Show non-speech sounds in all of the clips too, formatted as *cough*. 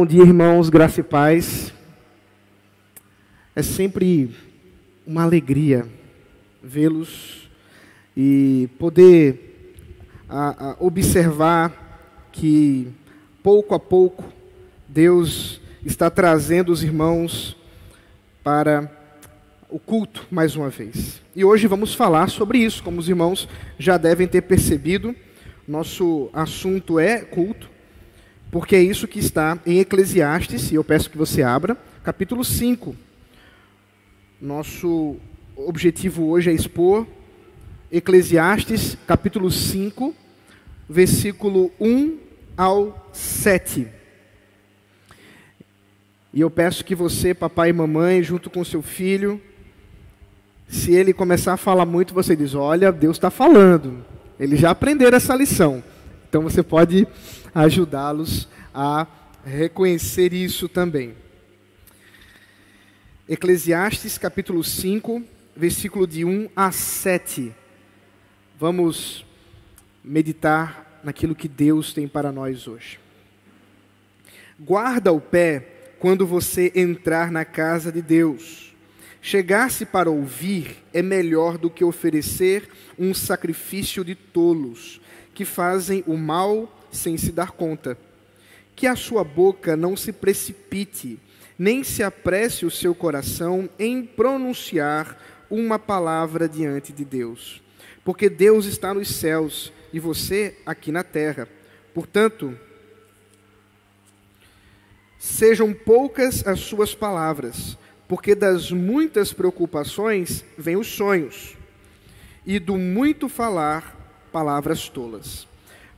Bom dia, irmãos, graça e paz. É sempre uma alegria vê-los e poder a, a, observar que pouco a pouco Deus está trazendo os irmãos para o culto mais uma vez. E hoje vamos falar sobre isso, como os irmãos já devem ter percebido. Nosso assunto é culto, porque é isso que está em Eclesiastes, e eu peço que você abra, capítulo 5. Nosso objetivo hoje é expor Eclesiastes, capítulo 5, versículo 1 ao 7. E eu peço que você, papai e mamãe, junto com seu filho, se ele começar a falar muito, você diz: Olha, Deus está falando. Eles já aprenderam essa lição. Então você pode ajudá-los a reconhecer isso também. Eclesiastes capítulo 5, versículo de 1 a 7. Vamos meditar naquilo que Deus tem para nós hoje. Guarda o pé quando você entrar na casa de Deus. Chegar-se para ouvir é melhor do que oferecer um sacrifício de tolos, que fazem o mal sem se dar conta. Que a sua boca não se precipite, nem se apresse o seu coração em pronunciar uma palavra diante de Deus. Porque Deus está nos céus e você aqui na terra. Portanto, sejam poucas as suas palavras, porque das muitas preocupações vêm os sonhos, e do muito falar, palavras tolas.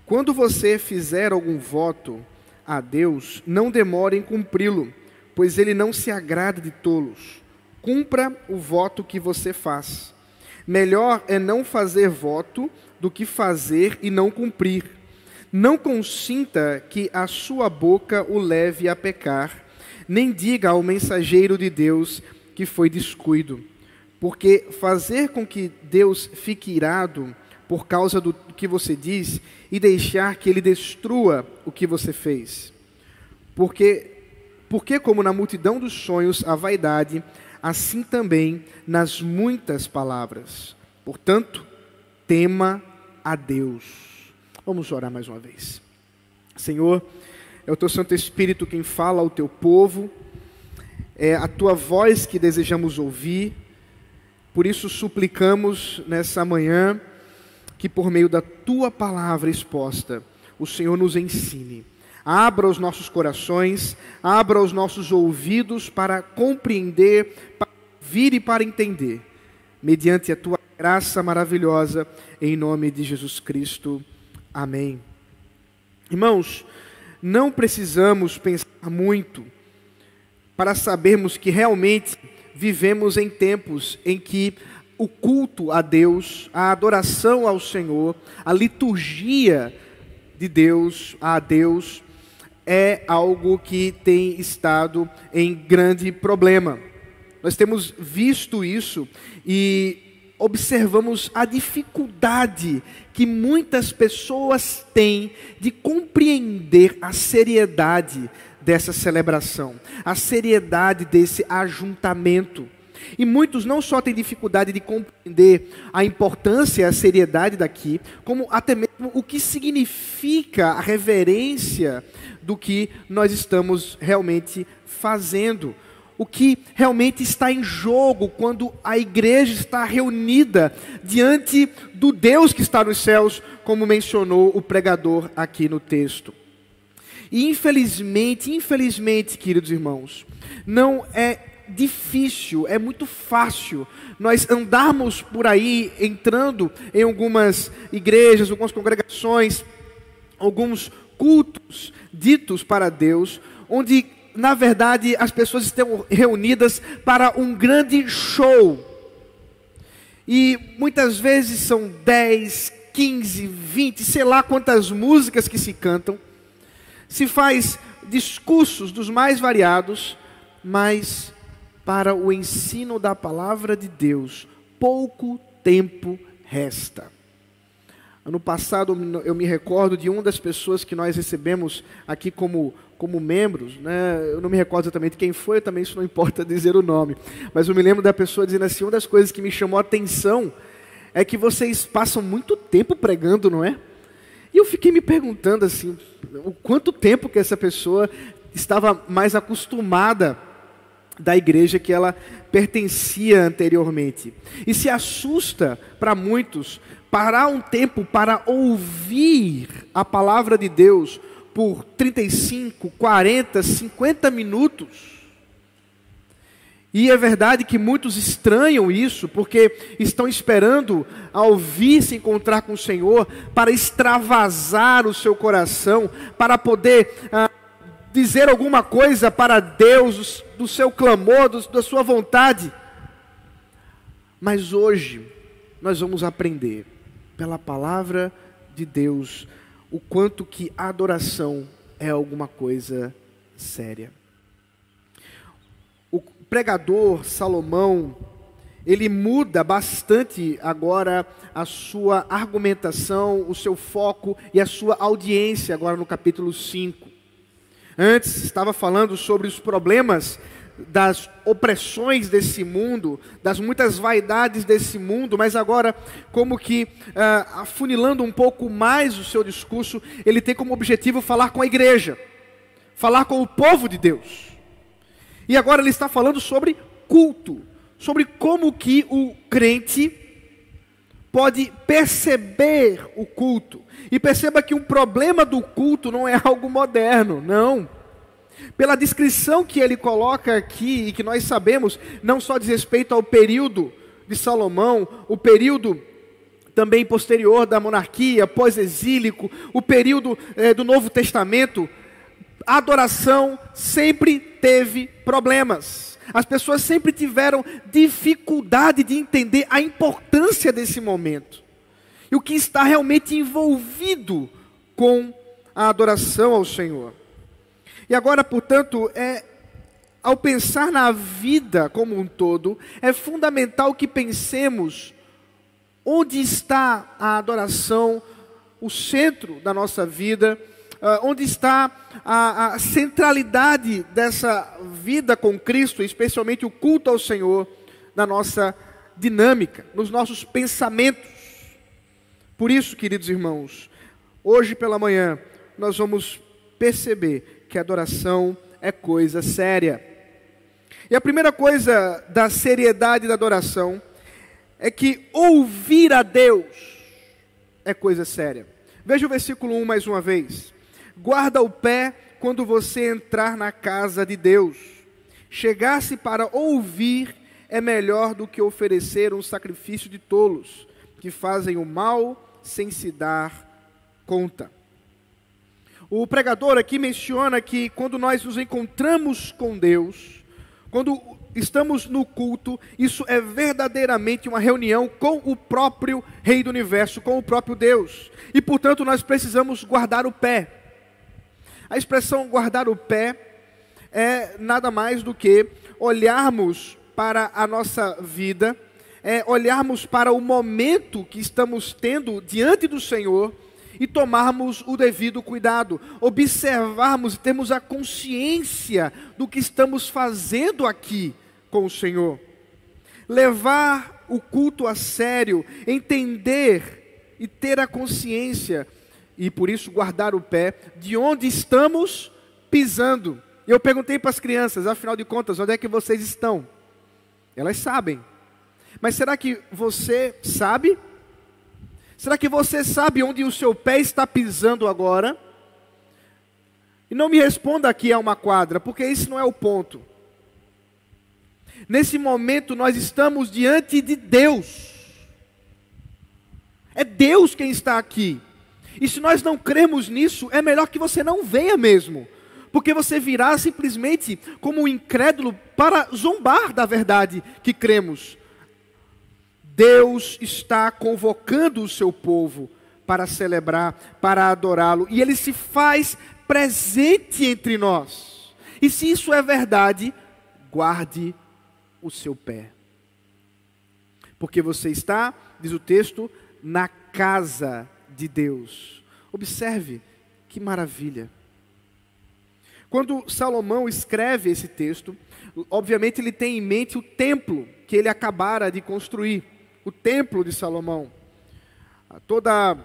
Quando você fizer algum voto a Deus, não demore em cumpri-lo, pois ele não se agrada de tolos. Cumpra o voto que você faz. Melhor é não fazer voto do que fazer e não cumprir. Não consinta que a sua boca o leve a pecar, nem diga ao mensageiro de Deus que foi descuido. Porque fazer com que Deus fique irado por causa do que você diz e deixar que ele destrua o que você fez. Porque, porque como na multidão dos sonhos a vaidade, assim também nas muitas palavras. Portanto, tema a Deus. Vamos orar mais uma vez. Senhor, é o teu Santo Espírito quem fala ao teu povo, é a tua voz que desejamos ouvir, por isso suplicamos nessa manhã que por meio da tua palavra exposta, o Senhor nos ensine. Abra os nossos corações, abra os nossos ouvidos para compreender, para vir e para entender, mediante a tua graça maravilhosa, em nome de Jesus Cristo. Amém. Irmãos, não precisamos pensar muito para sabermos que realmente vivemos em tempos em que o culto a Deus, a adoração ao Senhor, a liturgia de Deus, a Deus, é algo que tem estado em grande problema. Nós temos visto isso e observamos a dificuldade que muitas pessoas têm de compreender a seriedade dessa celebração, a seriedade desse ajuntamento. E muitos não só têm dificuldade de compreender a importância a seriedade daqui, como até mesmo o que significa a reverência do que nós estamos realmente fazendo. O que realmente está em jogo quando a igreja está reunida diante do Deus que está nos céus, como mencionou o pregador aqui no texto. E infelizmente, infelizmente, queridos irmãos, não é difícil, é muito fácil nós andarmos por aí, entrando em algumas igrejas, algumas congregações, alguns cultos ditos para Deus, onde na verdade as pessoas estão reunidas para um grande show. E muitas vezes são 10, 15, 20, sei lá quantas músicas que se cantam. Se faz discursos dos mais variados, mas para o ensino da palavra de Deus, pouco tempo resta. Ano passado eu me recordo de uma das pessoas que nós recebemos aqui como como membros, né? eu não me recordo exatamente quem foi, também isso não importa *laughs* dizer o nome, mas eu me lembro da pessoa dizendo assim: uma das coisas que me chamou a atenção é que vocês passam muito tempo pregando, não é? E eu fiquei me perguntando assim, o quanto tempo que essa pessoa estava mais acostumada da igreja que ela pertencia anteriormente. E se assusta para muitos parar um tempo para ouvir a palavra de Deus por 35, 40, 50 minutos. E é verdade que muitos estranham isso, porque estão esperando ao ouvir se encontrar com o Senhor para extravasar o seu coração, para poder ah, dizer alguma coisa para Deus, do seu clamor, do, da sua vontade. Mas hoje nós vamos aprender pela palavra de Deus o quanto que a adoração é alguma coisa séria pregador Salomão, ele muda bastante agora a sua argumentação, o seu foco e a sua audiência, agora no capítulo 5. Antes estava falando sobre os problemas das opressões desse mundo, das muitas vaidades desse mundo, mas agora, como que uh, afunilando um pouco mais o seu discurso, ele tem como objetivo falar com a igreja, falar com o povo de Deus. E agora ele está falando sobre culto, sobre como que o crente pode perceber o culto. E perceba que o problema do culto não é algo moderno, não. Pela descrição que ele coloca aqui e que nós sabemos, não só diz respeito ao período de Salomão, o período também posterior da monarquia, pós-exílico, o período eh, do Novo Testamento, a adoração sempre teve problemas. As pessoas sempre tiveram dificuldade de entender a importância desse momento. E o que está realmente envolvido com a adoração ao Senhor. E agora, portanto, é ao pensar na vida como um todo, é fundamental que pensemos onde está a adoração, o centro da nossa vida uh, onde está a, a centralidade dessa vida com Cristo, especialmente o culto ao Senhor, na nossa dinâmica, nos nossos pensamentos. Por isso, queridos irmãos, hoje pela manhã nós vamos perceber que adoração é coisa séria. E a primeira coisa da seriedade da adoração é que ouvir a Deus é coisa séria. Veja o versículo 1 mais uma vez. Guarda o pé quando você entrar na casa de Deus. Chegar-se para ouvir é melhor do que oferecer um sacrifício de tolos, que fazem o mal sem se dar conta. O pregador aqui menciona que quando nós nos encontramos com Deus, quando estamos no culto, isso é verdadeiramente uma reunião com o próprio Rei do Universo, com o próprio Deus. E portanto nós precisamos guardar o pé. A expressão guardar o pé é nada mais do que olharmos para a nossa vida, é olharmos para o momento que estamos tendo diante do Senhor e tomarmos o devido cuidado, observarmos e termos a consciência do que estamos fazendo aqui com o Senhor. Levar o culto a sério, entender e ter a consciência e por isso guardar o pé de onde estamos pisando. Eu perguntei para as crianças, afinal de contas, onde é que vocês estão? Elas sabem. Mas será que você sabe? Será que você sabe onde o seu pé está pisando agora? E não me responda aqui é uma quadra, porque isso não é o ponto. Nesse momento nós estamos diante de Deus. É Deus quem está aqui. E se nós não cremos nisso, é melhor que você não venha mesmo, porque você virá simplesmente como um incrédulo para zombar da verdade que cremos. Deus está convocando o seu povo para celebrar, para adorá-lo, e ele se faz presente entre nós. E se isso é verdade, guarde o seu pé. Porque você está, diz o texto, na casa de Deus. Observe que maravilha. Quando Salomão escreve esse texto, obviamente ele tem em mente o templo que ele acabara de construir, o templo de Salomão. Toda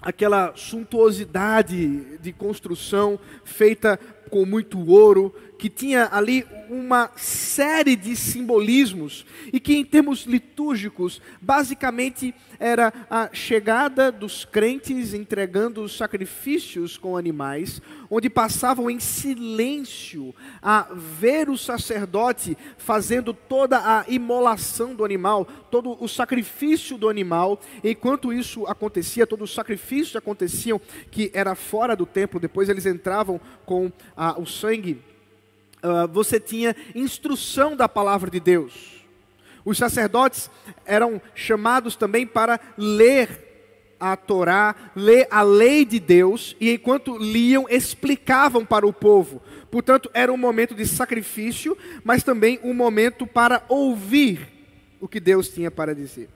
aquela suntuosidade de construção feita com muito ouro, que tinha ali uma série de simbolismos e que, em termos litúrgicos, basicamente era a chegada dos crentes entregando os sacrifícios com animais, onde passavam em silêncio a ver o sacerdote fazendo toda a imolação do animal, todo o sacrifício do animal. Enquanto isso acontecia, todos os sacrifícios aconteciam que era fora do templo, depois eles entravam com ah, o sangue uh, você tinha instrução da palavra de Deus. Os sacerdotes eram chamados também para ler a Torá, ler a lei de Deus, e enquanto liam, explicavam para o povo. Portanto, era um momento de sacrifício, mas também um momento para ouvir o que Deus tinha para dizer.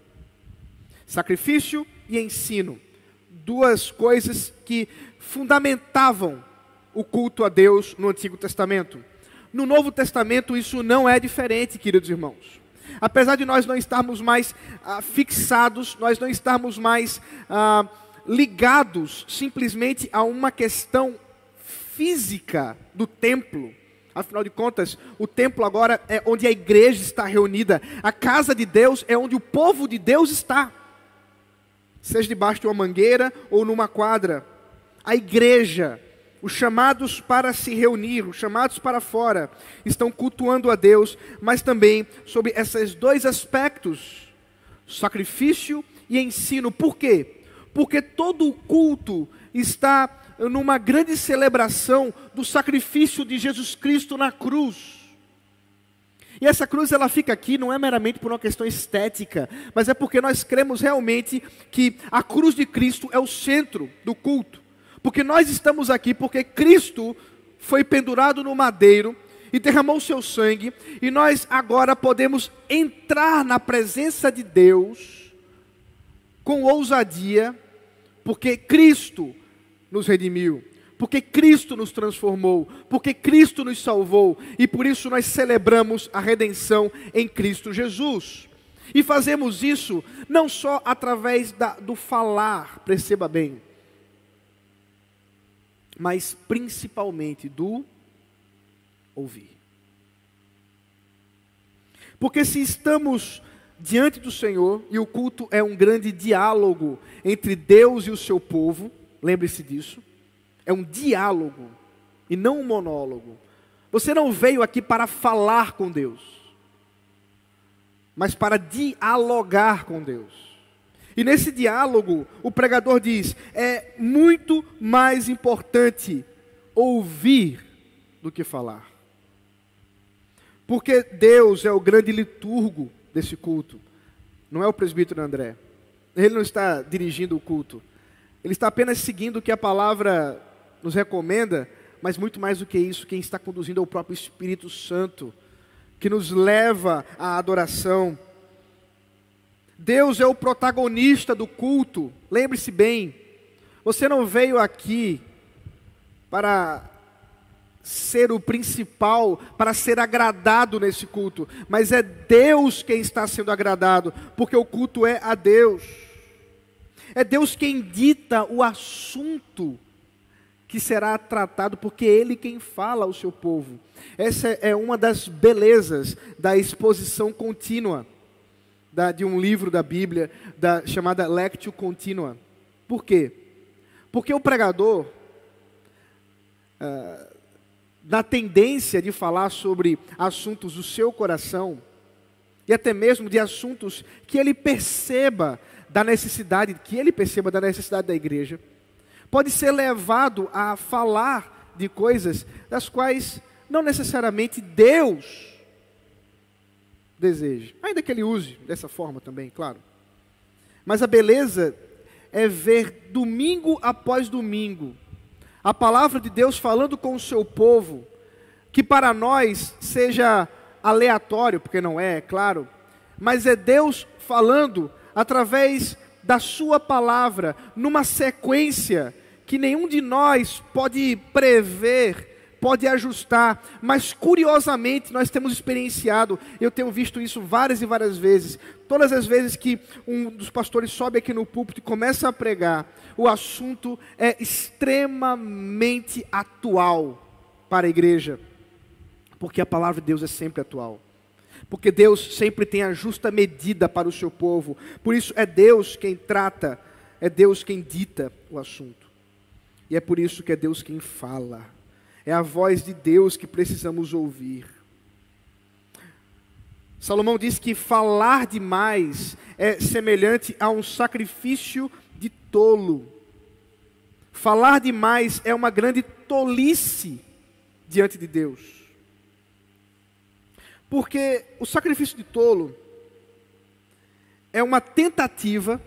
Sacrifício e ensino, duas coisas que fundamentavam o culto a Deus no Antigo Testamento. No Novo Testamento isso não é diferente, queridos irmãos. Apesar de nós não estarmos mais ah, fixados, nós não estarmos mais ah, ligados simplesmente a uma questão física do templo. Afinal de contas, o templo agora é onde a igreja está reunida. A casa de Deus é onde o povo de Deus está. Seja debaixo de uma mangueira ou numa quadra. A igreja os chamados para se reunir, os chamados para fora, estão cultuando a Deus, mas também sobre esses dois aspectos, sacrifício e ensino. Por quê? Porque todo o culto está numa grande celebração do sacrifício de Jesus Cristo na cruz. E essa cruz ela fica aqui não é meramente por uma questão estética, mas é porque nós cremos realmente que a cruz de Cristo é o centro do culto. Porque nós estamos aqui porque Cristo foi pendurado no madeiro e derramou seu sangue, e nós agora podemos entrar na presença de Deus com ousadia, porque Cristo nos redimiu, porque Cristo nos transformou, porque Cristo nos salvou, e por isso nós celebramos a redenção em Cristo Jesus. E fazemos isso não só através da, do falar, perceba bem, mas principalmente do ouvir. Porque se estamos diante do Senhor, e o culto é um grande diálogo entre Deus e o seu povo, lembre-se disso, é um diálogo e não um monólogo. Você não veio aqui para falar com Deus, mas para dialogar com Deus. E nesse diálogo, o pregador diz: é muito mais importante ouvir do que falar. Porque Deus é o grande liturgo desse culto, não é o presbítero André. Ele não está dirigindo o culto, ele está apenas seguindo o que a palavra nos recomenda, mas muito mais do que isso, quem está conduzindo é o próprio Espírito Santo, que nos leva à adoração Deus é o protagonista do culto. Lembre-se bem, você não veio aqui para ser o principal, para ser agradado nesse culto, mas é Deus quem está sendo agradado, porque o culto é a Deus. É Deus quem dita o assunto que será tratado, porque é Ele quem fala ao seu povo. Essa é uma das belezas da exposição contínua da, de um livro da Bíblia da, chamada Lectio Continua. Por quê? Porque o pregador, ah, na tendência de falar sobre assuntos do seu coração, e até mesmo de assuntos que ele perceba da necessidade, que ele perceba da necessidade da igreja, pode ser levado a falar de coisas das quais não necessariamente Deus deseje. Ainda que ele use dessa forma também, claro. Mas a beleza é ver domingo após domingo a palavra de Deus falando com o seu povo, que para nós seja aleatório, porque não é, é claro, mas é Deus falando através da sua palavra, numa sequência que nenhum de nós pode prever pode ajustar, mas curiosamente nós temos experienciado, eu tenho visto isso várias e várias vezes, todas as vezes que um dos pastores sobe aqui no púlpito e começa a pregar, o assunto é extremamente atual para a igreja, porque a palavra de Deus é sempre atual. Porque Deus sempre tem a justa medida para o seu povo. Por isso é Deus quem trata, é Deus quem dita o assunto. E é por isso que é Deus quem fala. É a voz de Deus que precisamos ouvir. Salomão diz que falar demais é semelhante a um sacrifício de tolo. Falar demais é uma grande tolice diante de Deus. Porque o sacrifício de tolo é uma tentativa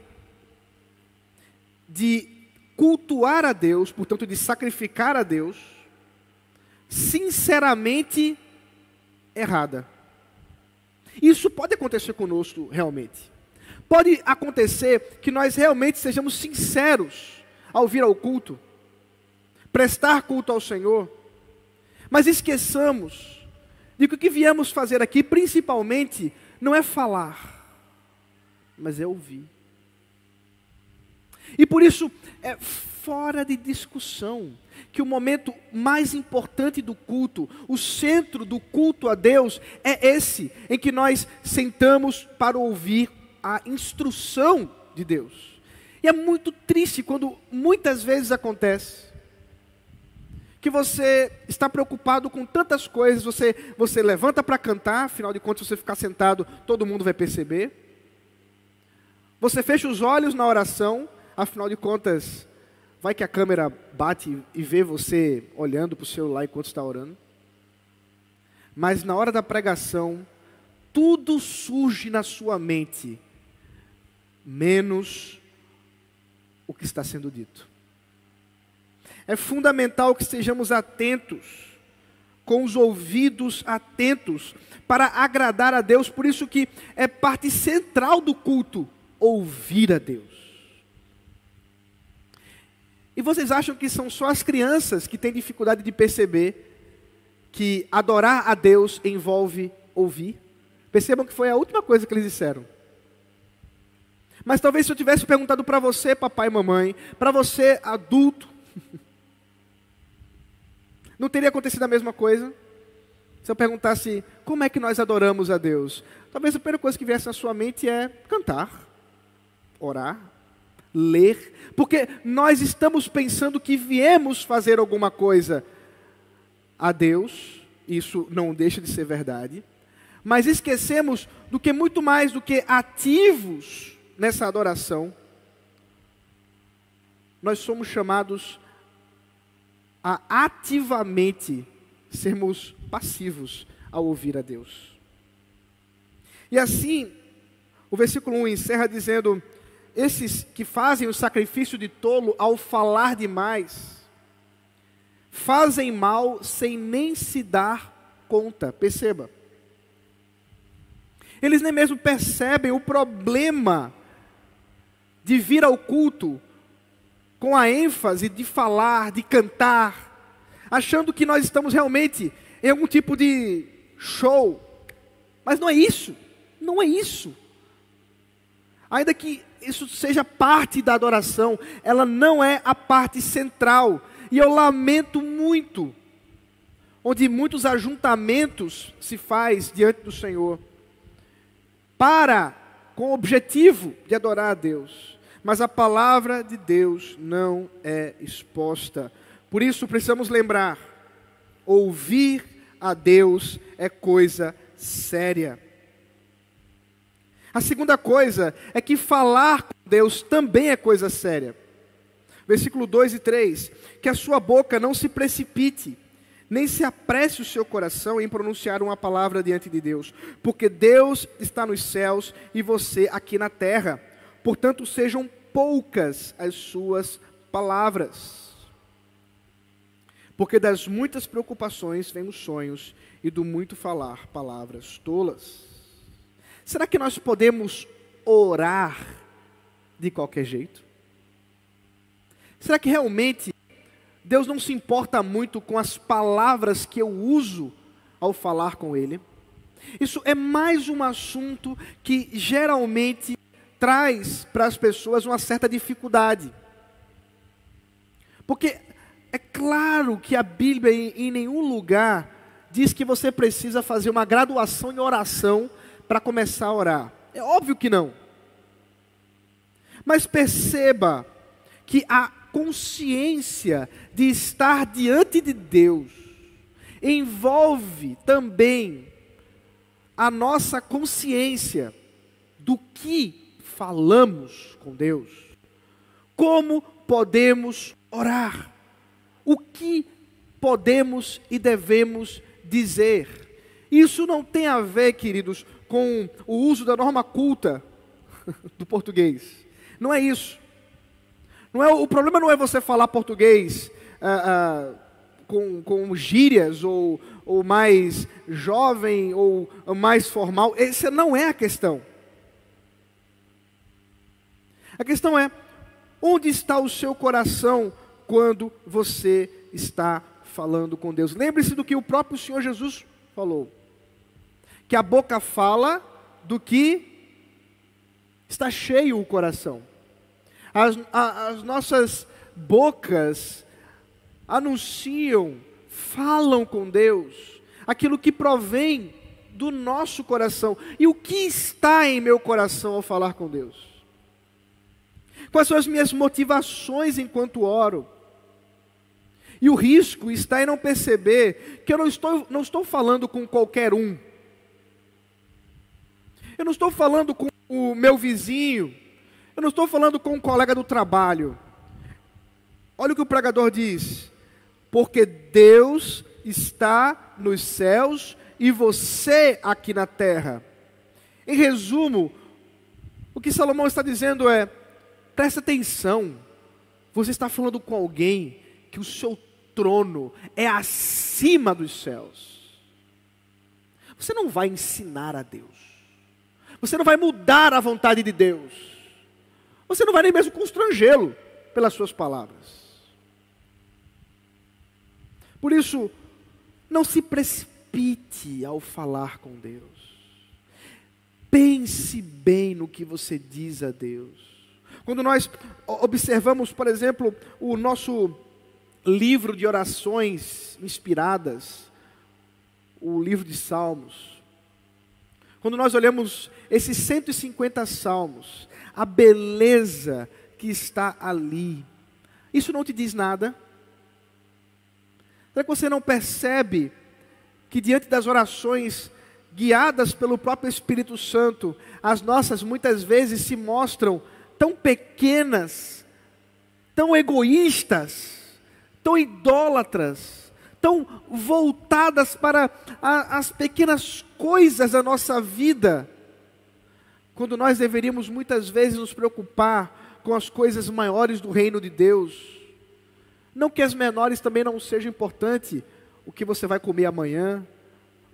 de cultuar a Deus, portanto, de sacrificar a Deus, sinceramente errada. Isso pode acontecer conosco realmente. Pode acontecer que nós realmente sejamos sinceros ao vir ao culto, prestar culto ao Senhor, mas esqueçamos de que o que viemos fazer aqui, principalmente, não é falar, mas é ouvir. E por isso é fora de discussão que o momento mais importante do culto, o centro do culto a Deus, é esse, em que nós sentamos para ouvir a instrução de Deus. E é muito triste quando muitas vezes acontece que você está preocupado com tantas coisas, você, você levanta para cantar, afinal de contas, se você ficar sentado, todo mundo vai perceber. Você fecha os olhos na oração, afinal de contas, vai que a câmera bate e vê você olhando para o celular enquanto está orando. Mas na hora da pregação, tudo surge na sua mente, menos o que está sendo dito. É fundamental que estejamos atentos, com os ouvidos atentos, para agradar a Deus. Por isso que é parte central do culto ouvir a Deus. E vocês acham que são só as crianças que têm dificuldade de perceber que adorar a Deus envolve ouvir? Percebam que foi a última coisa que eles disseram. Mas talvez se eu tivesse perguntado para você, papai e mamãe, para você, adulto, *laughs* não teria acontecido a mesma coisa? Se eu perguntasse como é que nós adoramos a Deus, talvez a primeira coisa que viesse na sua mente é cantar, orar, ler, porque nós estamos pensando que viemos fazer alguma coisa a Deus, isso não deixa de ser verdade, mas esquecemos do que muito mais do que ativos nessa adoração, nós somos chamados a ativamente sermos passivos ao ouvir a Deus. E assim, o versículo 1 encerra dizendo: Esses que fazem o sacrifício de tolo ao falar demais, fazem mal sem nem se dar conta. Perceba. Eles nem mesmo percebem o problema de vir ao culto com a ênfase de falar, de cantar, achando que nós estamos realmente em algum tipo de show. Mas não é isso. Não é isso. Ainda que isso seja parte da adoração, ela não é a parte central. E eu lamento muito, onde muitos ajuntamentos se faz diante do Senhor, para, com o objetivo de adorar a Deus mas a palavra de Deus não é exposta. Por isso precisamos lembrar: ouvir a Deus é coisa séria. A segunda coisa é que falar com Deus também é coisa séria. Versículo 2 e 3: Que a sua boca não se precipite, nem se apresse o seu coração em pronunciar uma palavra diante de Deus, porque Deus está nos céus e você aqui na terra portanto, sejam poucas as suas palavras. Porque das muitas preocupações vêm os sonhos, e do muito falar palavras tolas. Será que nós podemos orar de qualquer jeito? Será que realmente Deus não se importa muito com as palavras que eu uso ao falar com Ele. Isso é mais um assunto que geralmente traz para as pessoas uma certa dificuldade. Porque é claro que a Bíblia em, nenhum lugar diz que você precisa fazer uma graduação em oração para começar a orar. É óbvio que não. Mas perceba que a consciência de estar diante de Deus envolve também a nossa consciência do que falamos com Deus. Como podemos orar? O que podemos e devemos dizer? Isso não tem a ver, queridos, com o uso da norma culta *laughs* do português. Não é isso. Não é, o problema não é você falar português ah, ah, com, com gírias, ou, ou mais jovem, ou mais formal. Essa não é a questão. A questão é: onde está o seu coração quando você está falando com Deus? Lembre-se do que o próprio Senhor Jesus falou: que a boca fala do que está cheio o coração. As, a, as nossas bocas anunciam, falam com Deus, aquilo que provém do nosso coração. E o que está em meu coração ao falar com Deus? Quais são as minhas motivações enquanto oro? E o risco está em não perceber que eu não estou, não estou falando com qualquer um. Eu não estou falando com o meu vizinho, eu não estou falando com um colega do trabalho. Olha o que o pregador diz: porque Deus está nos céus e você aqui na terra. Em resumo, o que Salomão está dizendo é: presta atenção, você está falando com alguém que o seu trono é acima dos céus. Você não vai ensinar a Deus, você não vai mudar a vontade de Deus. Você não vai nem mesmo constrangê-lo pelas suas palavras. Por isso, não se precipite ao falar com Deus. Pense bem no que você diz a Deus. Quando nós observamos, por exemplo, o nosso livro de orações inspiradas, o livro de Salmos, quando nós olhamos esses 150 salmos, a beleza que está ali. Isso não te diz nada? Será que você não percebe que diante das orações guiadas pelo próprio Espírito Santo, as nossas muitas vezes se mostram tão pequenas, tão egoístas, tão idólatras, tão voltadas para a, as pequenas coisas da nossa vida, quando nós deveríamos muitas vezes nos preocupar com as coisas maiores do reino de Deus. Não que as menores também não sejam importantes, o que você vai comer amanhã,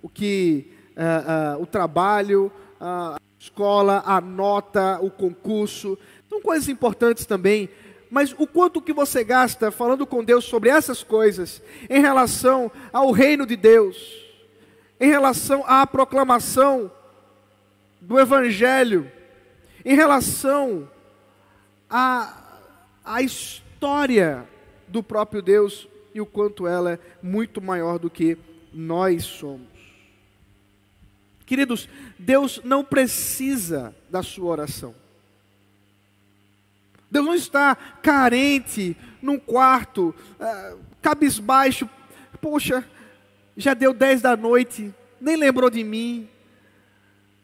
o que uh, uh, o trabalho, uh, a escola, a nota, o concurso, são coisas importantes também. Mas o quanto que você gasta falando com Deus sobre essas coisas em relação ao reino de Deus, em relação à proclamação do Evangelho em relação à, à história do próprio Deus e o quanto ela é muito maior do que nós somos. Queridos, Deus não precisa da sua oração. Deus não está carente num quarto, uh, cabisbaixo. Poxa, já deu dez da noite, nem lembrou de mim.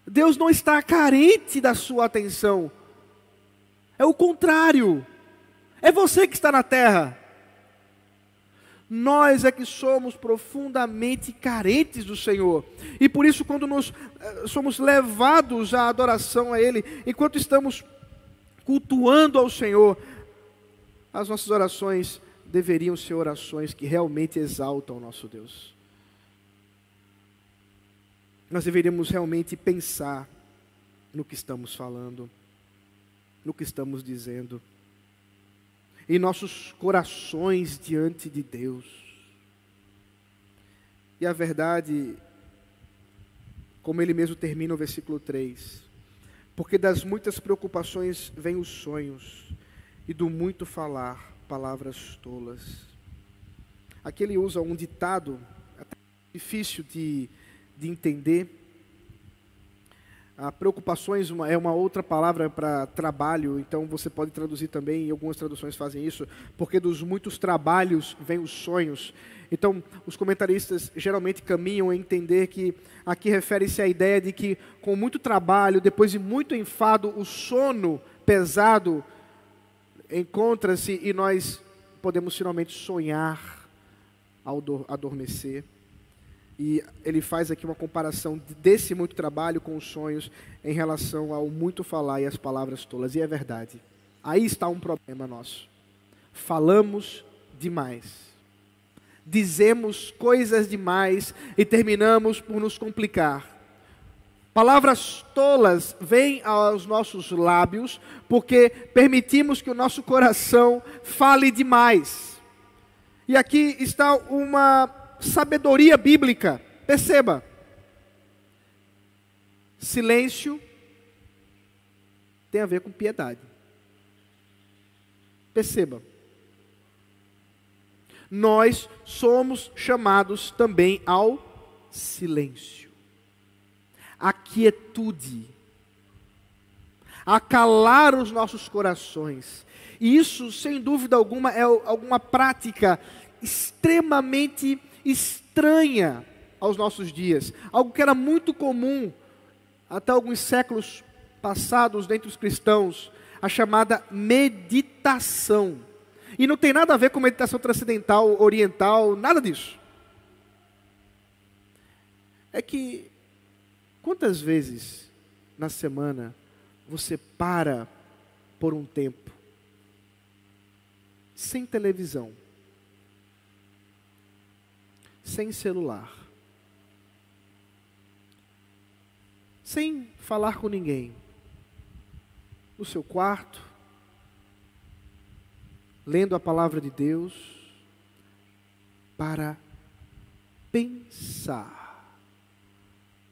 Deus não está carente da sua atenção. É o contrário. É você que está na terra. Nós é que somos profundamente carentes do Senhor. E por isso, quando nós eh, somos levados à adoração a Ele, enquanto estamos cultuando ao Senhor, as nossas orações deveriam ser orações que realmente exaltam o nosso Deus nós deveríamos realmente pensar no que estamos falando, no que estamos dizendo. em nossos corações diante de Deus. E a verdade, como ele mesmo termina o versículo 3, porque das muitas preocupações vêm os sonhos, e do muito falar, palavras tolas. Aqui ele usa um ditado, difícil de, de entender, a preocupações é uma outra palavra para trabalho, então você pode traduzir também, e algumas traduções fazem isso, porque dos muitos trabalhos vêm os sonhos. Então, os comentaristas geralmente caminham a entender que aqui refere-se à ideia de que, com muito trabalho, depois de muito enfado, o sono pesado encontra-se e nós podemos finalmente sonhar ao adormecer. E ele faz aqui uma comparação desse muito trabalho com os sonhos em relação ao muito falar e as palavras tolas. E é verdade. Aí está um problema nosso. Falamos demais. Dizemos coisas demais e terminamos por nos complicar. Palavras tolas vêm aos nossos lábios porque permitimos que o nosso coração fale demais. E aqui está uma sabedoria bíblica. Perceba. Silêncio tem a ver com piedade. Perceba. Nós somos chamados também ao silêncio, à quietude, a calar os nossos corações. E isso, sem dúvida alguma, é alguma prática extremamente estranha aos nossos dias, algo que era muito comum até alguns séculos passados dentre os cristãos, a chamada meditação. E não tem nada a ver com meditação transcendental, oriental, nada disso. É que quantas vezes na semana você para por um tempo sem televisão? sem celular, sem falar com ninguém, no seu quarto, lendo a palavra de Deus, para pensar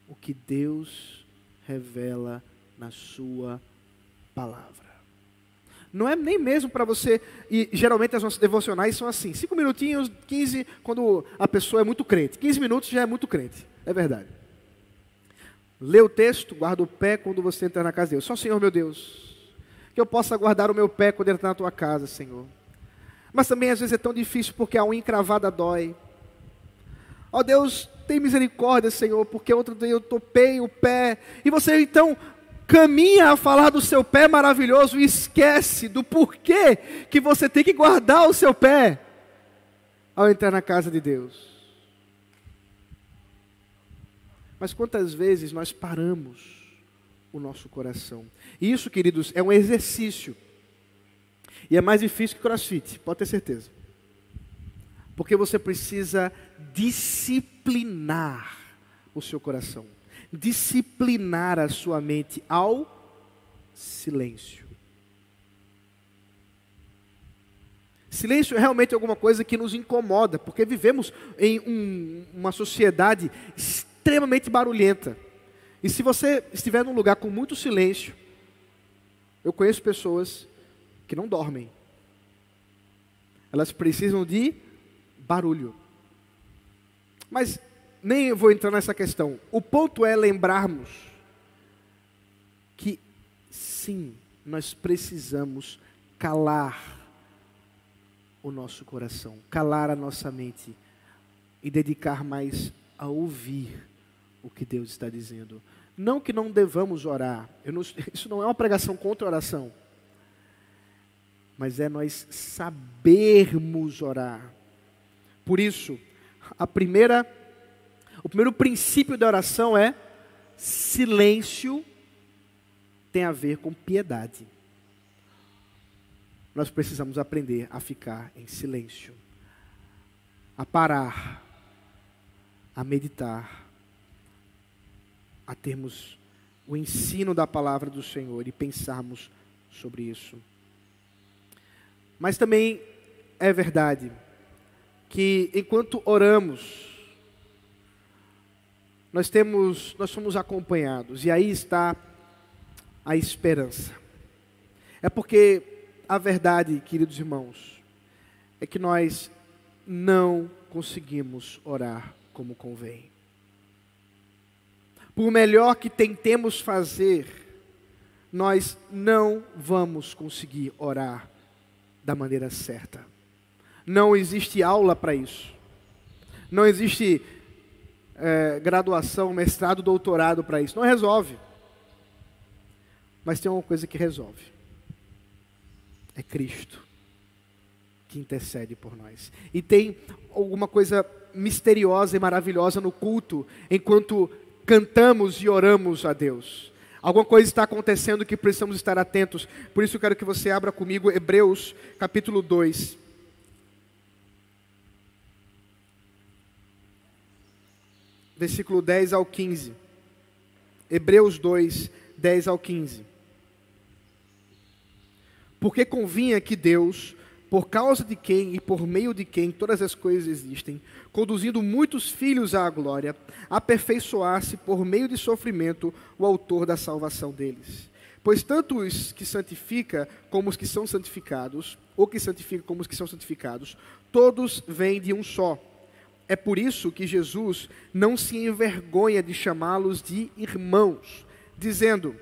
o que Deus revela na Sua palavra. Não é nem mesmo para você. E geralmente as nossas devocionais são assim: cinco minutinhos, 15, quando a pessoa é muito crente. 15 minutos já é muito crente. É verdade. Lê o texto, guarda o pé quando você entrar na casa de Deus. Só Senhor meu Deus, que eu possa guardar o meu pé quando entrar na tua casa, Senhor. Mas também às vezes é tão difícil porque a unha encravada dói. Ó oh, Deus, tem misericórdia, Senhor, porque outro dia eu topei o pé. E você então caminha a falar do seu pé maravilhoso e esquece do porquê que você tem que guardar o seu pé ao entrar na casa de Deus. Mas quantas vezes nós paramos o nosso coração? E isso, queridos, é um exercício. E é mais difícil que crossfit, pode ter certeza. Porque você precisa disciplinar o seu coração disciplinar a sua mente ao silêncio. Silêncio é realmente alguma coisa que nos incomoda, porque vivemos em um, uma sociedade extremamente barulhenta. E se você estiver num lugar com muito silêncio, eu conheço pessoas que não dormem. Elas precisam de barulho. Mas nem vou entrar nessa questão. O ponto é lembrarmos que sim, nós precisamos calar o nosso coração, calar a nossa mente e dedicar mais a ouvir o que Deus está dizendo. Não que não devamos orar, não, *laughs* isso não é uma pregação contra a oração, mas é nós sabermos orar. Por isso, a primeira o primeiro princípio da oração é silêncio tem a ver com piedade. Nós precisamos aprender a ficar em silêncio, a parar, a meditar, a termos o ensino da palavra do Senhor e pensarmos sobre isso. Mas também é verdade que enquanto oramos, nós temos, nós somos acompanhados, e aí está a esperança. É porque a verdade, queridos irmãos, é que nós não conseguimos orar como convém. Por melhor que tentemos fazer, nós não vamos conseguir orar da maneira certa. Não existe aula para isso. Não existe é, graduação, mestrado, doutorado para isso. Não resolve. Mas tem uma coisa que resolve: é Cristo que intercede por nós. E tem alguma coisa misteriosa e maravilhosa no culto, enquanto cantamos e oramos a Deus. Alguma coisa está acontecendo que precisamos estar atentos. Por isso eu quero que você abra comigo Hebreus capítulo 2. Versículo 10 ao 15. Hebreus 2, 10 ao 15. Porque convinha que Deus, por causa de quem e por meio de quem todas as coisas existem, conduzindo muitos filhos à glória, aperfeiçoasse por meio de sofrimento o autor da salvação deles. Pois tanto os que santifica como os que são santificados, ou que santifica como os que são santificados, todos vêm de um só. É por isso que Jesus não se envergonha de chamá-los de irmãos, dizendo: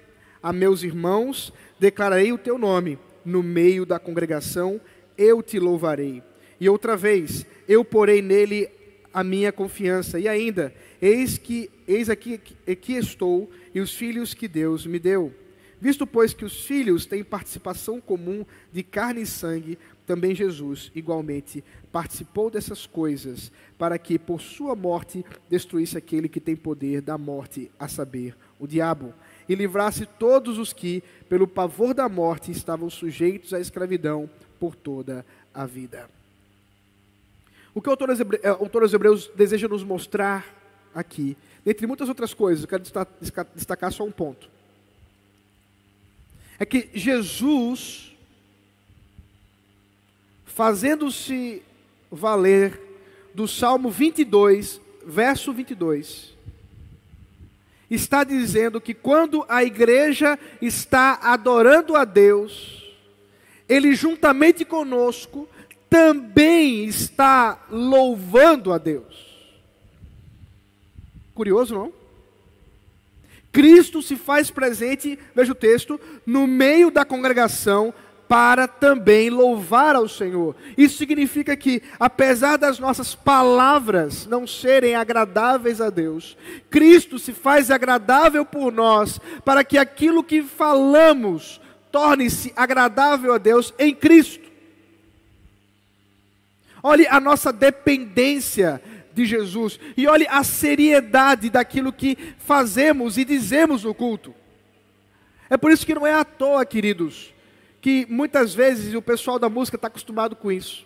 A meus irmãos declararei o teu nome, no meio da congregação eu te louvarei. E outra vez, eu porei nele a minha confiança. E ainda, eis que eis aqui que estou e os filhos que Deus me deu. Visto pois que os filhos têm participação comum de carne e sangue, também Jesus igualmente participou dessas coisas, para que por sua morte destruísse aquele que tem poder da morte, a saber, o diabo, e livrasse todos os que, pelo pavor da morte, estavam sujeitos à escravidão por toda a vida. O que o autor aos Hebreus deseja nos mostrar aqui, dentre muitas outras coisas, eu quero destacar só um ponto. É que Jesus, fazendo-se valer do Salmo 22, verso 22, está dizendo que quando a igreja está adorando a Deus, ele juntamente conosco também está louvando a Deus. Curioso, não? Cristo se faz presente, veja o texto, no meio da congregação para também louvar ao Senhor. Isso significa que, apesar das nossas palavras não serem agradáveis a Deus, Cristo se faz agradável por nós, para que aquilo que falamos torne-se agradável a Deus em Cristo. Olhe a nossa dependência de Jesus e olhe a seriedade daquilo que fazemos e dizemos no culto. É por isso que não é à toa, queridos, que muitas vezes o pessoal da música está acostumado com isso.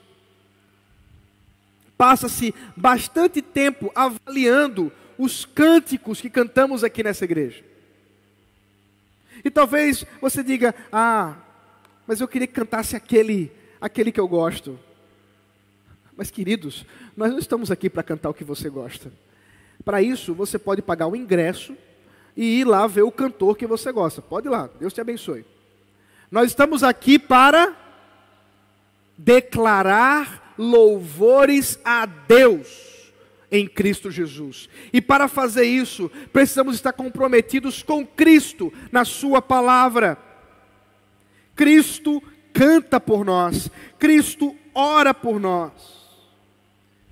Passa-se bastante tempo avaliando os cânticos que cantamos aqui nessa igreja. E talvez você diga: Ah, mas eu queria que cantasse aquele, aquele que eu gosto. Mas, queridos, nós não estamos aqui para cantar o que você gosta. Para isso, você pode pagar um ingresso e ir lá ver o cantor que você gosta. Pode ir lá, Deus te abençoe. Nós estamos aqui para declarar louvores a Deus em Cristo Jesus. E para fazer isso, precisamos estar comprometidos com Cristo na Sua palavra. Cristo canta por nós, Cristo ora por nós.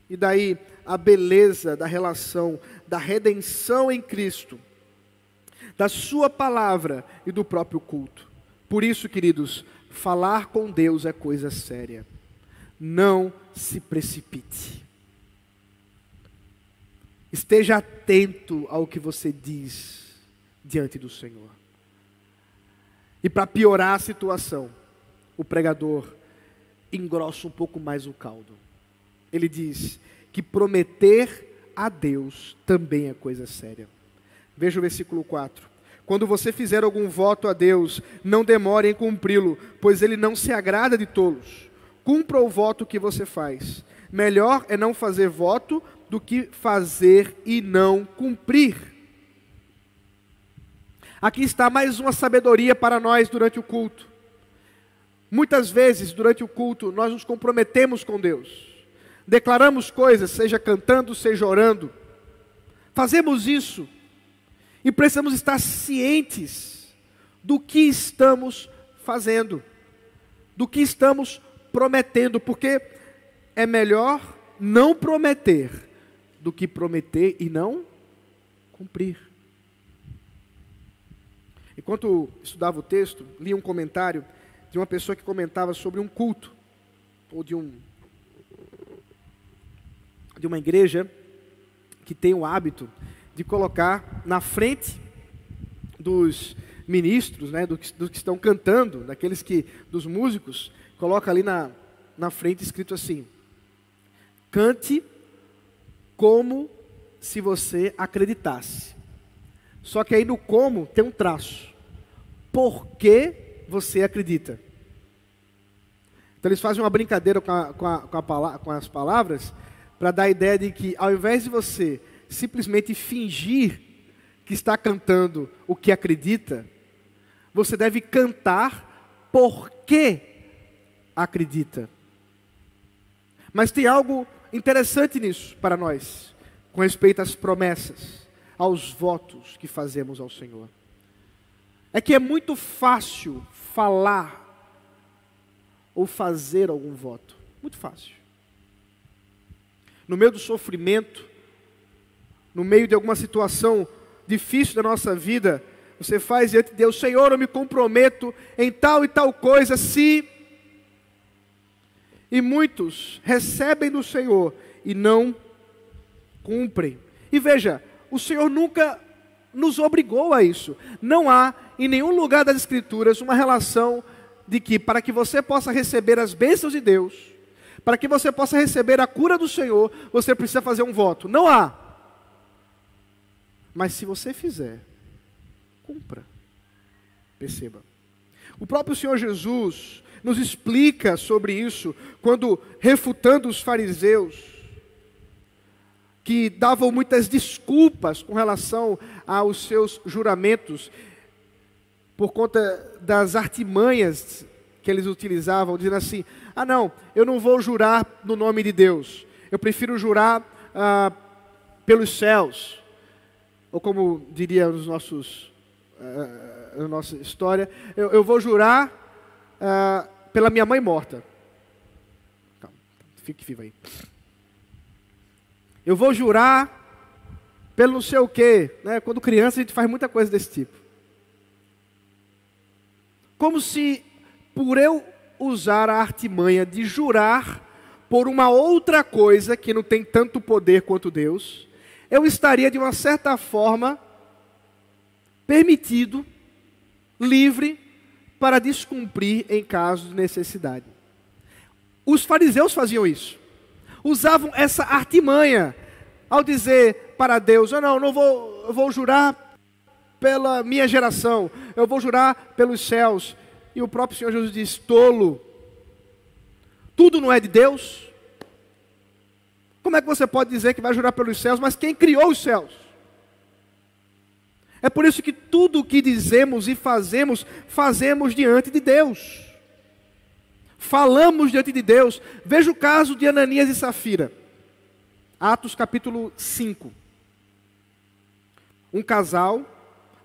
E daí a beleza da relação, da redenção em Cristo, da Sua palavra e do próprio culto. Por isso, queridos, falar com Deus é coisa séria. Não se precipite. Esteja atento ao que você diz diante do Senhor. E para piorar a situação, o pregador engrossa um pouco mais o caldo ele diz que prometer a Deus também é coisa séria. Veja o versículo 4. Quando você fizer algum voto a Deus, não demore em cumpri-lo, pois ele não se agrada de tolos. Cumpra o voto que você faz. Melhor é não fazer voto do que fazer e não cumprir. Aqui está mais uma sabedoria para nós durante o culto. Muitas vezes, durante o culto, nós nos comprometemos com Deus. Declaramos coisas, seja cantando, seja orando. Fazemos isso e precisamos estar cientes do que estamos fazendo, do que estamos prometendo, porque é melhor não prometer do que prometer e não cumprir. Enquanto estudava o texto, li um comentário de uma pessoa que comentava sobre um culto, ou de um de uma igreja que tem o hábito de colocar na frente dos ministros, né, dos, dos que estão cantando, daqueles que, dos músicos, coloca ali na, na frente escrito assim: cante como se você acreditasse. Só que aí no como tem um traço. Por que você acredita? Então eles fazem uma brincadeira com, a, com, a, com, a, com as palavras para dar a ideia de que ao invés de você simplesmente fingir que está cantando o que acredita, você deve cantar porque acredita. Mas tem algo interessante nisso para nós, com respeito às promessas, aos votos que fazemos ao Senhor. É que é muito fácil falar ou fazer algum voto. Muito fácil. No meio do sofrimento, no meio de alguma situação difícil da nossa vida, você faz diante de Deus, Senhor, eu me comprometo em tal e tal coisa, se. E muitos recebem do Senhor e não cumprem. E veja, o Senhor nunca nos obrigou a isso. Não há em nenhum lugar das Escrituras uma relação de que para que você possa receber as bênçãos de Deus, para que você possa receber a cura do Senhor, você precisa fazer um voto. Não há. Mas se você fizer, cumpra. Perceba. O próprio Senhor Jesus nos explica sobre isso quando refutando os fariseus que davam muitas desculpas com relação aos seus juramentos por conta das artimanhas que eles utilizavam, dizendo assim: ah, não, eu não vou jurar no nome de Deus, eu prefiro jurar ah, pelos céus, ou como diria os nossos, uh, a nossa história, eu, eu vou jurar uh, pela minha mãe morta. Calma, fique vivo aí. Eu vou jurar pelo não sei o quê. Né? Quando criança a gente faz muita coisa desse tipo. Como se por eu usar a artimanha de jurar por uma outra coisa que não tem tanto poder quanto Deus, eu estaria de uma certa forma permitido, livre para descumprir em caso de necessidade. Os fariseus faziam isso. Usavam essa artimanha ao dizer para Deus: "Eu não, não vou, eu vou jurar pela minha geração, eu vou jurar pelos céus". E o próprio Senhor Jesus diz: "Tolo, tudo não é de Deus?" Como é que você pode dizer que vai jurar pelos céus, mas quem criou os céus? É por isso que tudo o que dizemos e fazemos, fazemos diante de Deus. Falamos diante de Deus. Veja o caso de Ananias e Safira. Atos capítulo 5. Um casal,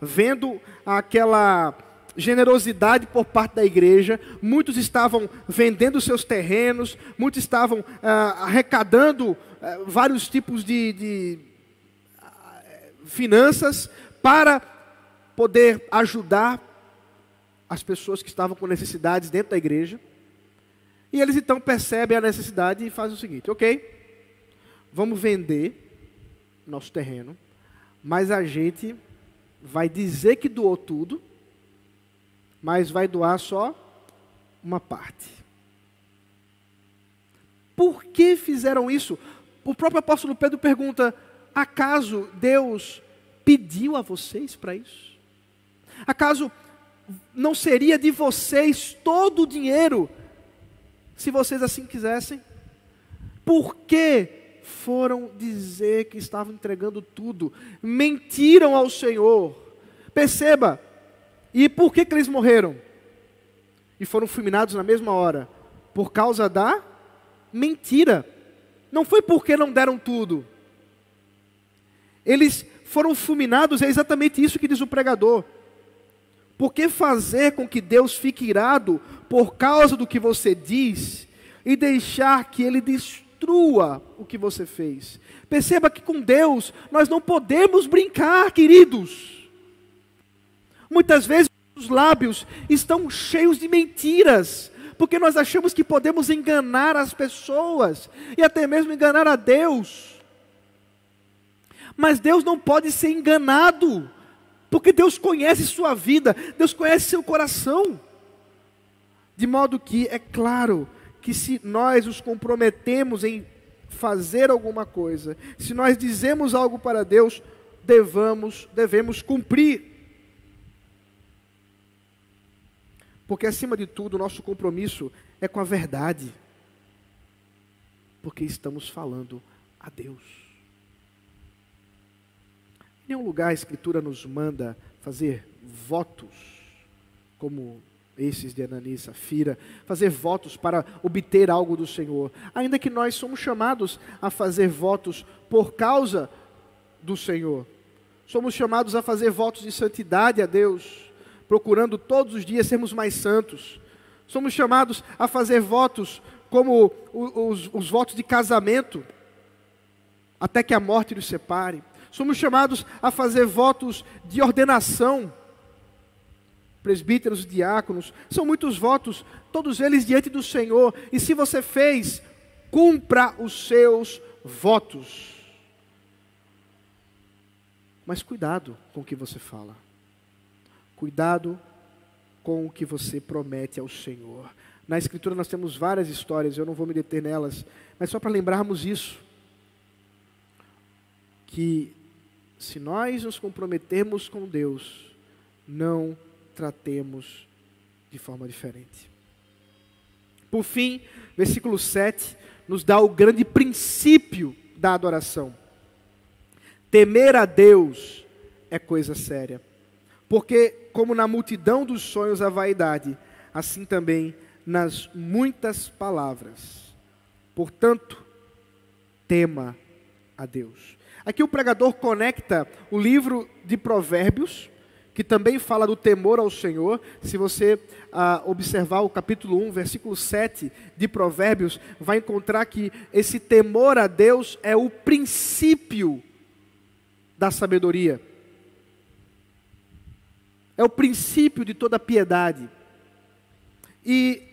vendo aquela generosidade por parte da igreja, muitos estavam vendendo seus terrenos, muitos estavam ah, arrecadando ah, vários tipos de, de ah, finanças para poder ajudar as pessoas que estavam com necessidades dentro da igreja. E eles então percebem a necessidade e fazem o seguinte: ok, vamos vender nosso terreno, mas a gente vai dizer que doou tudo mas vai doar só uma parte. Por que fizeram isso? O próprio apóstolo Pedro pergunta: acaso Deus pediu a vocês para isso? Acaso não seria de vocês todo o dinheiro se vocês assim quisessem? Por que foram dizer que estavam entregando tudo? Mentiram ao Senhor. Perceba, e por que, que eles morreram? E foram fulminados na mesma hora? Por causa da mentira. Não foi porque não deram tudo. Eles foram fulminados, é exatamente isso que diz o pregador. Por que fazer com que Deus fique irado por causa do que você diz e deixar que Ele destrua o que você fez? Perceba que com Deus nós não podemos brincar, queridos. Muitas vezes os lábios estão cheios de mentiras, porque nós achamos que podemos enganar as pessoas e até mesmo enganar a Deus. Mas Deus não pode ser enganado, porque Deus conhece sua vida, Deus conhece seu coração. De modo que é claro que se nós nos comprometemos em fazer alguma coisa, se nós dizemos algo para Deus, devamos, devemos cumprir. Porque, acima de tudo, o nosso compromisso é com a verdade. Porque estamos falando a Deus. Nenhum lugar a Escritura nos manda fazer votos, como esses de Anani e Safira, fazer votos para obter algo do Senhor. Ainda que nós somos chamados a fazer votos por causa do Senhor. Somos chamados a fazer votos de santidade a Deus procurando todos os dias sermos mais santos. Somos chamados a fazer votos como os, os votos de casamento, até que a morte nos separe. Somos chamados a fazer votos de ordenação. Presbíteros, diáconos, são muitos votos, todos eles diante do Senhor. E se você fez, cumpra os seus votos. Mas cuidado com o que você fala. Cuidado com o que você promete ao Senhor. Na Escritura nós temos várias histórias, eu não vou me deter nelas, mas só para lembrarmos isso. Que se nós nos comprometermos com Deus, não tratemos de forma diferente. Por fim, versículo 7 nos dá o grande princípio da adoração. Temer a Deus é coisa séria. Porque, como na multidão dos sonhos a vaidade, assim também nas muitas palavras. Portanto, tema a Deus. Aqui o pregador conecta o livro de Provérbios, que também fala do temor ao Senhor. Se você ah, observar o capítulo 1, versículo 7 de Provérbios, vai encontrar que esse temor a Deus é o princípio da sabedoria é o princípio de toda piedade. E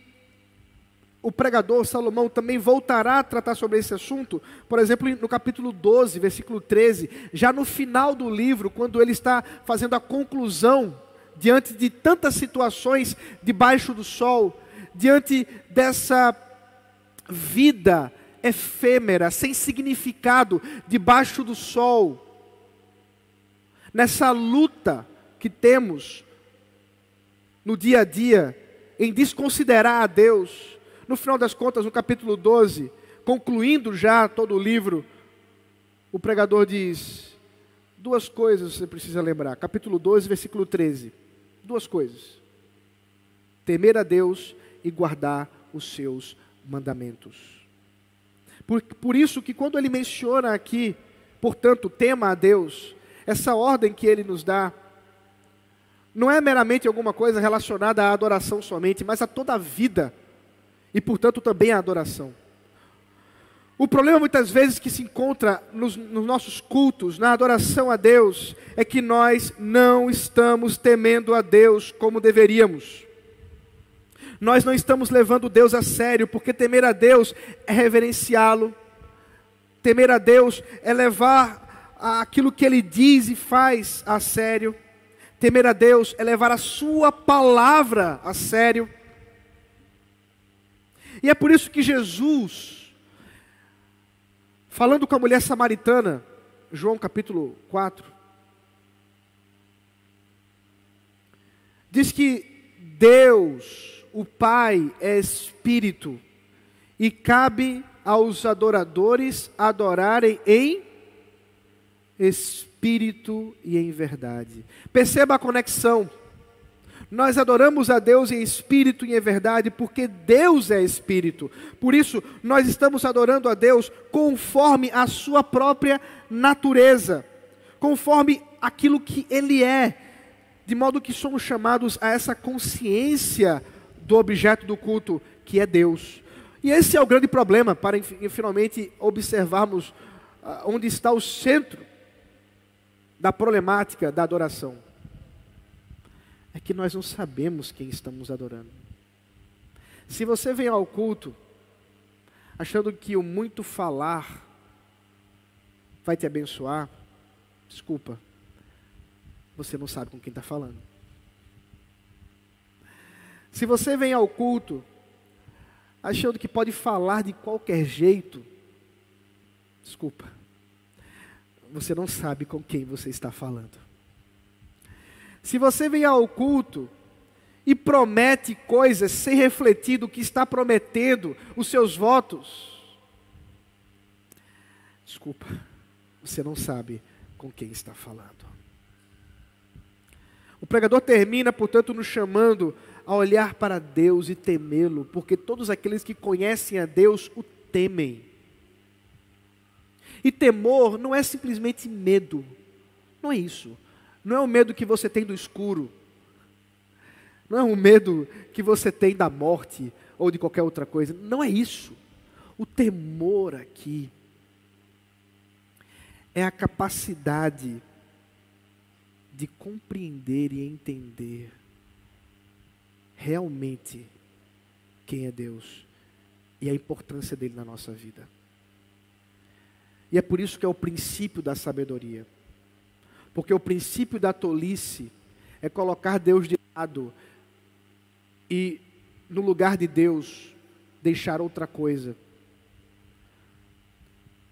o pregador Salomão também voltará a tratar sobre esse assunto, por exemplo, no capítulo 12, versículo 13, já no final do livro, quando ele está fazendo a conclusão, diante de tantas situações debaixo do sol, diante dessa vida efêmera, sem significado, debaixo do sol, nessa luta que temos no dia a dia em desconsiderar a Deus. No final das contas, no capítulo 12, concluindo já todo o livro, o pregador diz: duas coisas você precisa lembrar. Capítulo 12, versículo 13. Duas coisas: temer a Deus e guardar os seus mandamentos. Por, por isso que quando ele menciona aqui, portanto, tema a Deus, essa ordem que ele nos dá, não é meramente alguma coisa relacionada à adoração somente, mas a toda a vida, e portanto também à adoração. O problema muitas vezes que se encontra nos, nos, nossos cultos, na adoração a Deus, é que nós não estamos temendo a Deus como deveríamos. Nós não estamos levando Deus a sério, porque temer a Deus é reverenciá-lo, temer a Deus é levar aquilo que Ele diz e faz a sério. Temer a Deus é levar a Sua palavra a sério. E é por isso que Jesus, falando com a mulher samaritana, João capítulo 4, diz que Deus, o Pai, é Espírito, E cabe aos adoradores adorarem em espírito e em verdade. Perceba a conexão. Nós adoramos a Deus em espírito e em verdade, porque Deus é espírito. Por isso, nós estamos adorando a Deus conforme a sua própria natureza, conforme aquilo que Ele é, de modo que somos chamados a essa consciência do objeto do culto, que é Deus. E esse é o grande problema para finalmente observarmos ah, onde está o centro da problemática da adoração é que nós não sabemos quem estamos adorando. Se você vem ao culto achando que o muito falar vai te abençoar, desculpa, você não sabe com quem está falando. Se você vem ao culto achando que pode falar de qualquer jeito, desculpa, você não sabe com quem você está falando. Se você vem ao culto e promete coisas sem refletir do que está prometendo, os seus votos, desculpa, você não sabe com quem está falando. O pregador termina, portanto, nos chamando a olhar para Deus e temê-lo, porque todos aqueles que conhecem a Deus o temem. E temor não é simplesmente medo, não é isso. Não é o medo que você tem do escuro. Não é o medo que você tem da morte ou de qualquer outra coisa. Não é isso. O temor aqui é a capacidade de compreender e entender realmente quem é Deus e a importância dele na nossa vida. E é por isso que é o princípio da sabedoria. Porque o princípio da tolice é colocar Deus de lado e, no lugar de Deus, deixar outra coisa.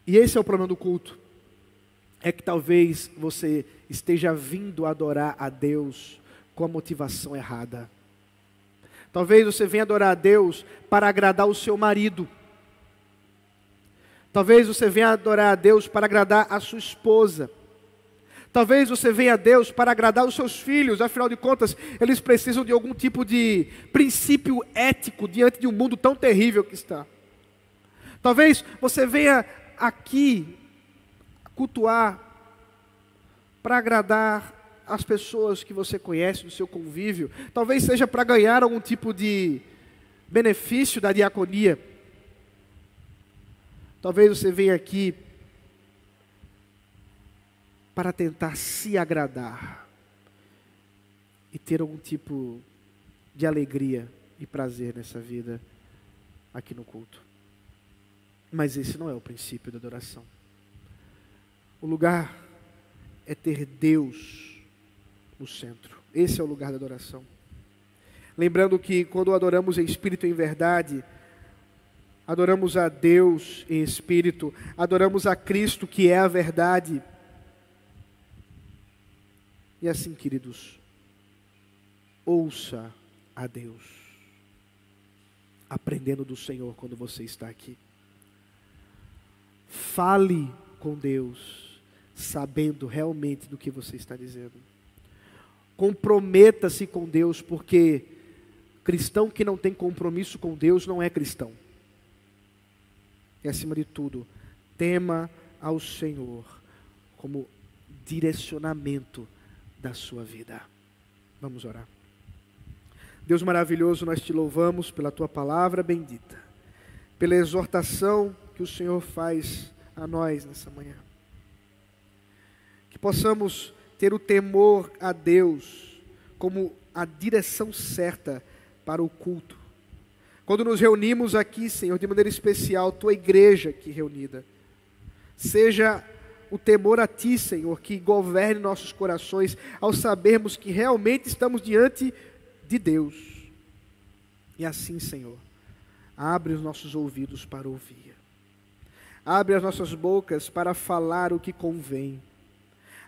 E esse é o problema do culto. É que talvez você esteja vindo adorar a Deus com a motivação errada. Talvez você venha adorar a Deus para agradar o seu marido. Talvez você venha adorar a Deus para agradar a sua esposa. Talvez você venha a Deus para agradar os seus filhos, afinal de contas, eles precisam de algum tipo de princípio ético diante de um mundo tão terrível que está. Talvez você venha aqui cultuar para agradar as pessoas que você conhece, do seu convívio. Talvez seja para ganhar algum tipo de benefício da diaconia. Talvez você venha aqui para tentar se agradar e ter algum tipo de alegria e prazer nessa vida aqui no culto. Mas esse não é o princípio da adoração. O lugar é ter Deus no centro. Esse é o lugar da adoração. Lembrando que quando adoramos em espírito e em verdade, adoramos a Deus em espírito, adoramos a Cristo que é a verdade e assim, queridos, ouça a Deus, aprendendo do Senhor quando você está aqui. Fale com Deus, sabendo realmente do que você está dizendo. Comprometa-se com Deus, porque cristão que não tem compromisso com Deus não é cristão. E acima de tudo, tema ao Senhor como direcionamento da sua vida. Vamos orar. Deus maravilhoso, nós te louvamos pela tua palavra bendita, pela exortação que o Senhor faz a nós nessa manhã. Que possamos ter o temor a Deus como a direção certa para o culto. Quando nos reunimos aqui, Senhor, de maneira especial, tua igreja aqui reunida, seja o temor a Ti, Senhor, que governe nossos corações, ao sabermos que realmente estamos diante de Deus. E assim, Senhor, abre os nossos ouvidos para ouvir, abre as nossas bocas para falar o que convém,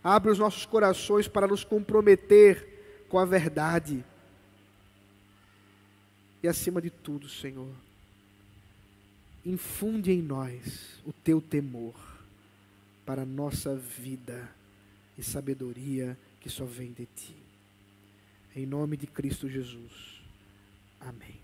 abre os nossos corações para nos comprometer com a verdade. E acima de tudo, Senhor, infunde em nós o teu temor para a nossa vida e sabedoria que só vem de ti. Em nome de Cristo Jesus. Amém.